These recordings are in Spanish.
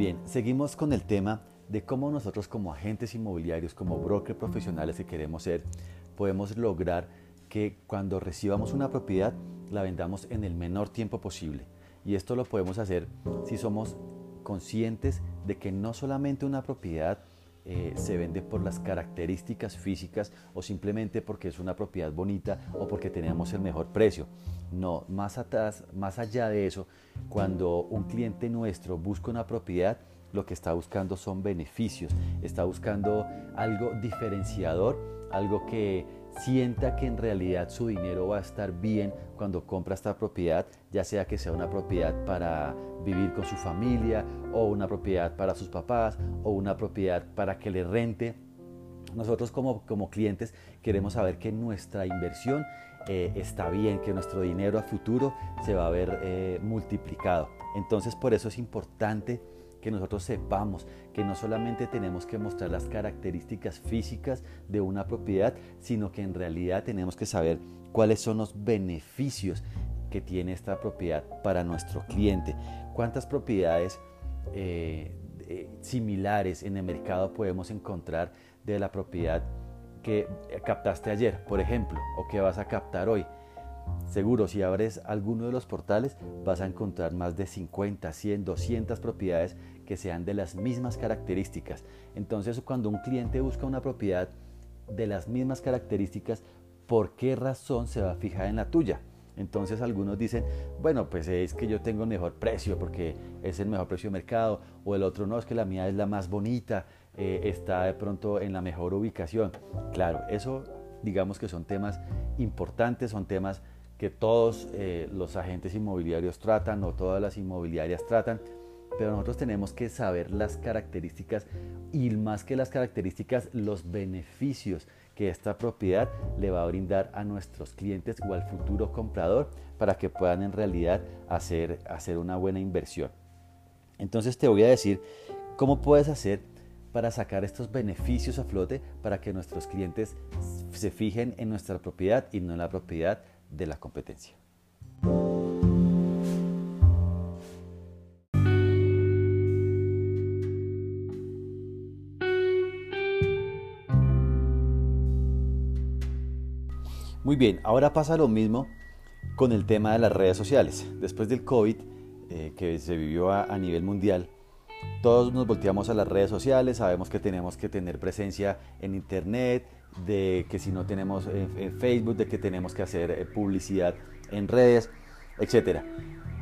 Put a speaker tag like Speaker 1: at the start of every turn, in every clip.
Speaker 1: Bien, seguimos con el tema de cómo nosotros como agentes inmobiliarios, como brokers profesionales que queremos ser, podemos lograr que cuando recibamos una propiedad la vendamos en el menor tiempo posible. Y esto lo podemos hacer si somos conscientes de que no solamente una propiedad eh, se vende por las características físicas o simplemente porque es una propiedad bonita o porque tenemos el mejor precio. No, más atrás, más allá de eso, cuando un cliente nuestro busca una propiedad, lo que está buscando son beneficios, está buscando algo diferenciador, algo que sienta que en realidad su dinero va a estar bien cuando compra esta propiedad, ya sea que sea una propiedad para vivir con su familia o una propiedad para sus papás o una propiedad para que le rente. Nosotros como, como clientes queremos saber que nuestra inversión eh, está bien, que nuestro dinero a futuro se va a ver eh, multiplicado. Entonces por eso es importante que nosotros sepamos que no solamente tenemos que mostrar las características físicas de una propiedad, sino que en realidad tenemos que saber cuáles son los beneficios que tiene esta propiedad para nuestro cliente. ¿Cuántas propiedades eh, similares en el mercado podemos encontrar de la propiedad que captaste ayer, por ejemplo, o que vas a captar hoy? Seguro, si abres alguno de los portales, vas a encontrar más de 50, 100, 200 propiedades que sean de las mismas características. Entonces, cuando un cliente busca una propiedad de las mismas características, ¿por qué razón se va a fijar en la tuya? Entonces algunos dicen, bueno, pues es que yo tengo el mejor precio porque es el mejor precio de mercado, o el otro no, es que la mía es la más bonita, eh, está de pronto en la mejor ubicación. Claro, eso digamos que son temas importantes, son temas que todos eh, los agentes inmobiliarios tratan o todas las inmobiliarias tratan, pero nosotros tenemos que saber las características y más que las características, los beneficios que esta propiedad le va a brindar a nuestros clientes o al futuro comprador para que puedan en realidad hacer, hacer una buena inversión. Entonces te voy a decir cómo puedes hacer para sacar estos beneficios a flote para que nuestros clientes se fijen en nuestra propiedad y no en la propiedad de la competencia. Muy bien, ahora pasa lo mismo con el tema de las redes sociales. Después del COVID, eh, que se vivió a, nivel mundial, todos nos volteamos a las redes sociales, sabemos que tenemos que tener presencia en Internet, de que si no tenemos en Facebook, de que tenemos que hacer eh, publicidad en redes, etc.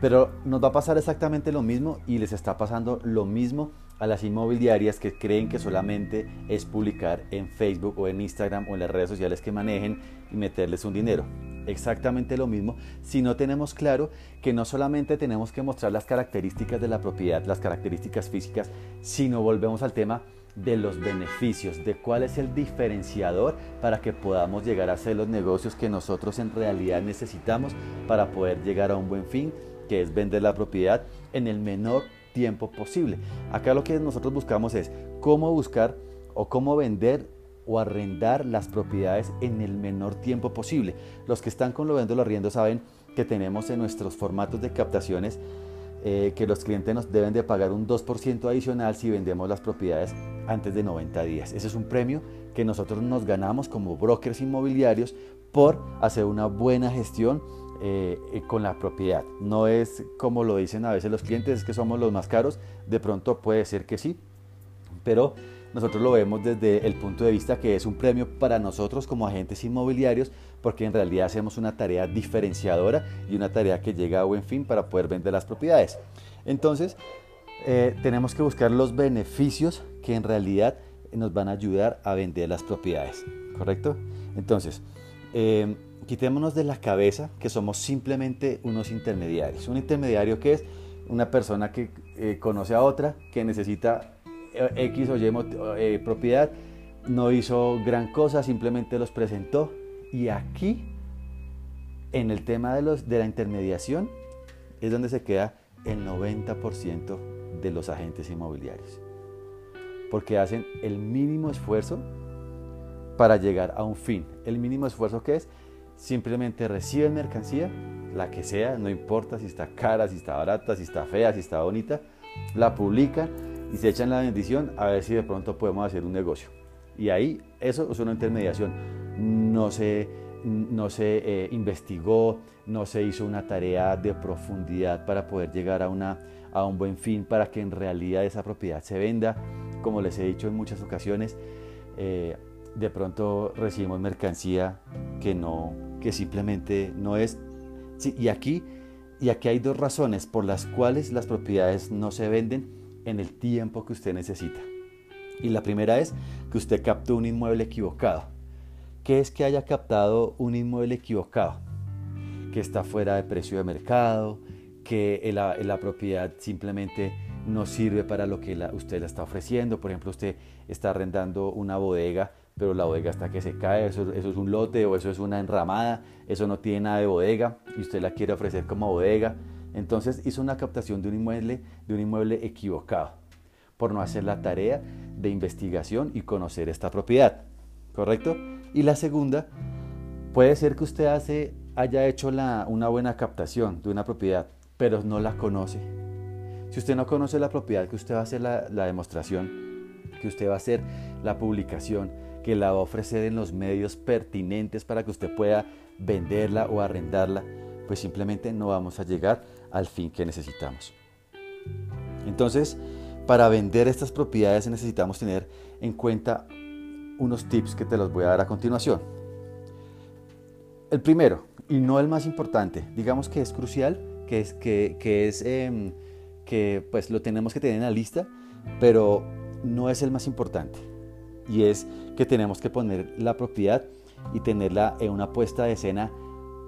Speaker 1: Pero nos va a pasar exactamente lo mismo y les está pasando lo mismo a las inmobiliarias que creen que solamente es publicar en Facebook o en Instagram o en las redes sociales que manejen y meterles un dinero. Exactamente lo mismo si no tenemos claro que no solamente tenemos que mostrar las características de la propiedad, las características físicas, sino volvemos al tema de los beneficios, de cuál es el diferenciador para que podamos llegar a hacer los negocios que nosotros en realidad necesitamos para poder llegar a un buen fin, que es vender la propiedad en el menor tiempo posible. Acá lo que nosotros buscamos es cómo buscar o cómo vender o arrendar las propiedades en el menor tiempo posible. Los que están con lo vendo lo arriendo saben que tenemos en nuestros formatos de captaciones eh, que los clientes nos deben de pagar un 2% adicional si vendemos las propiedades antes de 90 días. Ese es un premio que nosotros nos ganamos como brokers inmobiliarios por hacer una buena gestión eh, eh, con la propiedad. No es como lo dicen a veces los clientes, es que somos los más caros. De pronto puede ser que sí, pero nosotros lo vemos desde el punto de vista que es un premio para nosotros como agentes inmobiliarios porque en realidad hacemos una tarea diferenciadora y una tarea que llega a buen fin para poder vender las propiedades. Entonces, eh, tenemos que buscar los beneficios que en realidad nos van a ayudar a vender las propiedades, ¿correcto? Entonces, eh, quitémonos de la cabeza que somos simplemente unos intermediarios. Un intermediario que es una persona que eh, conoce a otra, que necesita X o Y propiedad, no hizo gran cosa, simplemente los presentó y aquí, en el tema de, los, de la intermediación, es donde se queda el 90% de los agentes inmobiliarios. Porque hacen el mínimo esfuerzo para llegar a un fin. El mínimo esfuerzo que es simplemente reciben mercancía, la que sea, no importa si está cara, si está barata, si está fea, si está bonita, la publican y se echan la bendición a ver si de pronto podemos hacer un negocio. Y ahí eso es una intermediación. No se, no se eh, investigó, no se hizo una tarea de profundidad para poder llegar a, una, a un buen fin, para que en realidad esa propiedad se venda. Como les he dicho en muchas ocasiones, eh, de pronto recibimos mercancía que, no, que simplemente no es. y, aquí, y aquí hay dos razones por las cuales las propiedades no se venden en el tiempo que usted necesita. Y la primera es que usted captó un inmueble equivocado. ¿Qué es que haya captado un inmueble equivocado? Que está fuera de precio de mercado, que la, la propiedad simplemente no sirve para lo que usted la está ofreciendo. Por ejemplo, usted está arrendando una bodega, pero la bodega está que se cae, eso, es un lote o eso es una enramada, eso no tiene nada de bodega y usted la quiere ofrecer como bodega. Entonces hizo una captación de un inmueble, de un inmueble equivocado por no hacer la tarea de investigación y conocer esta propiedad. ¿Correcto? Y la segunda, puede ser que usted hace, haya hecho una buena captación de una propiedad, pero no la conoce. Si usted no conoce la propiedad, que usted va a hacer la, la demostración, que usted va a hacer la publicación, que la va a ofrecer en los medios pertinentes para que usted pueda venderla o arrendarla, pues simplemente no vamos a llegar al fin que necesitamos. Entonces, para vender estas propiedades necesitamos tener en cuenta unos tips que te los voy a dar a continuación. El primero, y no el más importante, digamos que es crucial, que es, que, es em, que pues lo tenemos que tener en la lista, pero no es el más importante. Y es que tenemos que poner la propiedad y tenerla en una puesta de escena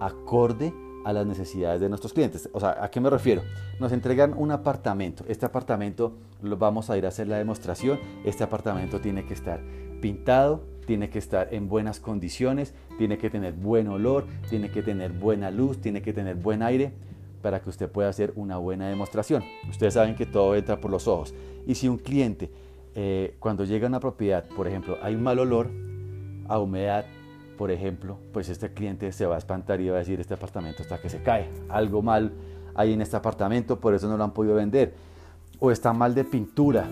Speaker 1: acorde a las necesidades de nuestros clientes. O sea, ¿a qué me refiero? Nos entregan un apartamento. Este apartamento lo vamos a ir a hacer la demostración. Este apartamento tiene que estar pintado, tiene que estar en buenas condiciones, tiene que tener buen olor, tiene que tener buena luz, tiene que tener buen aire para que usted pueda hacer una buena demostración. Ustedes saben que todo entra por los ojos. Y si un cliente, eh, cuando llega a una propiedad, por ejemplo, hay un mal olor, a humedad, por ejemplo, pues este cliente se va a espantar y va a decir, este apartamento está que se cae, algo mal hay en este apartamento, por eso no lo han podido vender. O está mal de pintura,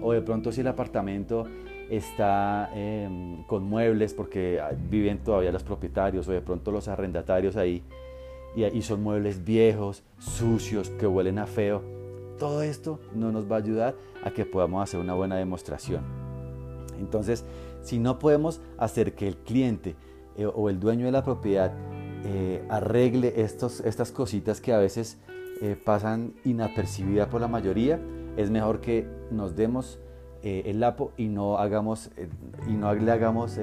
Speaker 1: o de pronto si el apartamento está em, con muebles porque viven todavía los propietarios o de pronto los arrendatarios ahí y, son muebles viejos, sucios, que huelen a feo. Todo esto no nos va a ayudar a que podamos hacer una buena demostración. Entonces, si no podemos hacer que el cliente eh, o el dueño de la propiedad eh, arregle estos, estas cositas que a veces eh, pasan inapercibidas por la mayoría, es mejor que nos demos el lapo y no, hagamos, y no le hagamos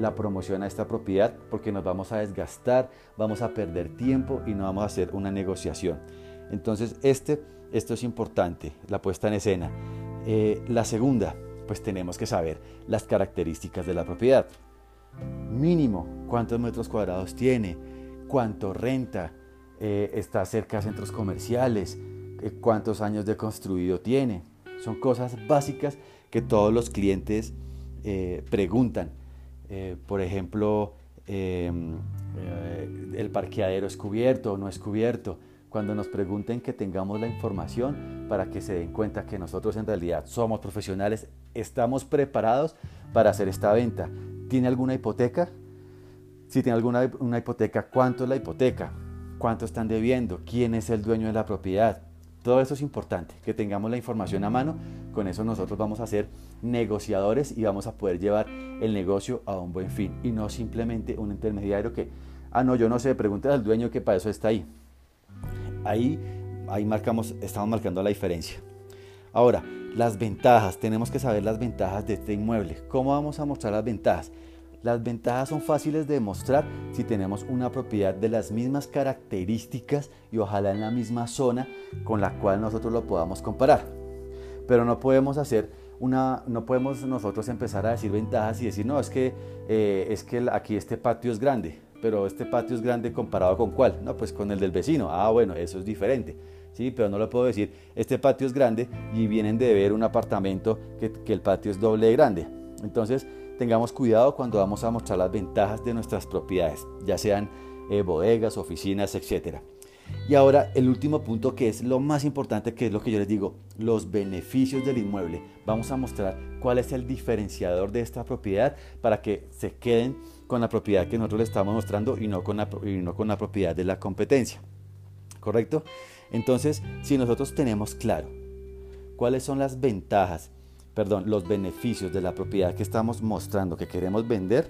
Speaker 1: la promoción a esta propiedad porque nos vamos a desgastar, vamos a perder tiempo y no vamos a hacer una negociación. Entonces, este, esto es importante, la puesta en escena. la segunda, pues tenemos que saber las características de la propiedad. Mínimo, cuántos metros cuadrados tiene, cuánto renta, está cerca de centros comerciales, cuántos años de construido tiene. Son cosas básicas que todos los clientes eh, preguntan. Eh, por ejemplo, em, eh, el parqueadero es cubierto o no es cubierto. Cuando nos pregunten que tengamos la información para que se den cuenta que nosotros en realidad somos profesionales, estamos preparados para hacer esta venta. ¿Tiene alguna hipoteca? Si tiene alguna una hipoteca, ¿cuánto es la hipoteca? ¿Cuánto están debiendo? ¿Quién es el dueño de la propiedad? Todo eso es importante, que tengamos la información a mano. Con eso nosotros vamos a ser negociadores y vamos a poder llevar el negocio a un buen fin y no simplemente un intermediario que, ah, no, yo no sé, pregúntale al dueño que para eso está ahí. Ahí, ahí marcamos, estamos marcando la diferencia. Ahora, las ventajas, tenemos que saber las ventajas de este inmueble. ¿Cómo vamos a mostrar las ventajas? Las ventajas son fáciles de demostrar si tenemos una propiedad de las mismas características y ojalá en la misma zona con la cual nosotros lo podamos comparar. Pero no podemos hacer una, no podemos nosotros empezar a decir ventajas y decir, no, es que, eh, es que aquí este patio es grande, pero este patio es grande comparado con cuál? No, pues con el del vecino. Ah, bueno, eso es diferente. Sí, pero no le puedo decir, este patio es grande y vienen de ver un apartamento que, que el patio es doble de grande. Entonces, tengamos cuidado cuando vamos a mostrar las ventajas de nuestras propiedades, ya sean eh, bodegas, oficinas, etc. Y ahora el último punto que es lo más importante, que es lo que yo les digo, los beneficios del inmueble. Vamos a mostrar cuál es el diferenciador de esta propiedad para que se queden con la propiedad que nosotros les estamos mostrando y no con la, y no con la propiedad de la competencia. ¿Correcto? Entonces, si nosotros tenemos claro cuáles son las ventajas, perdón, los beneficios de la propiedad que estamos mostrando, que queremos vender,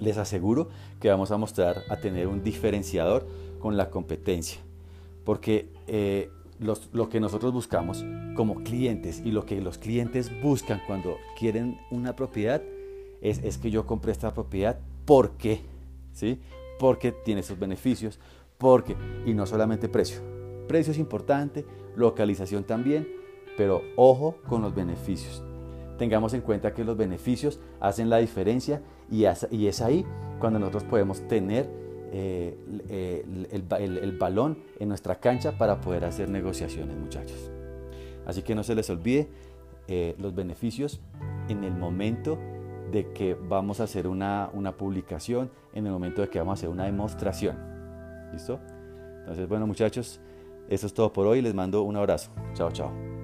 Speaker 1: les aseguro que vamos a mostrar a tener un diferenciador con la competencia. Porque eh, lo que nosotros buscamos como clientes y lo que los clientes buscan cuando quieren una propiedad es, es que yo compre esta propiedad. ¿Por qué? ¿Sí? Porque tiene esos beneficios. Porque, y no solamente precio. Precio es importante, localización también, pero ojo con los beneficios. Tengamos en cuenta que los beneficios hacen la diferencia y, es ahí cuando nosotros podemos tener eh, el, balón en nuestra cancha para poder hacer negociaciones, muchachos. Así que no se les olvide eh, los beneficios en el momento de que vamos a hacer una, una publicación, en el momento de que vamos a hacer una demostración. ¿Listo? Entonces, bueno, muchachos, eso es todo por hoy. Les mando un abrazo. Chao, chao.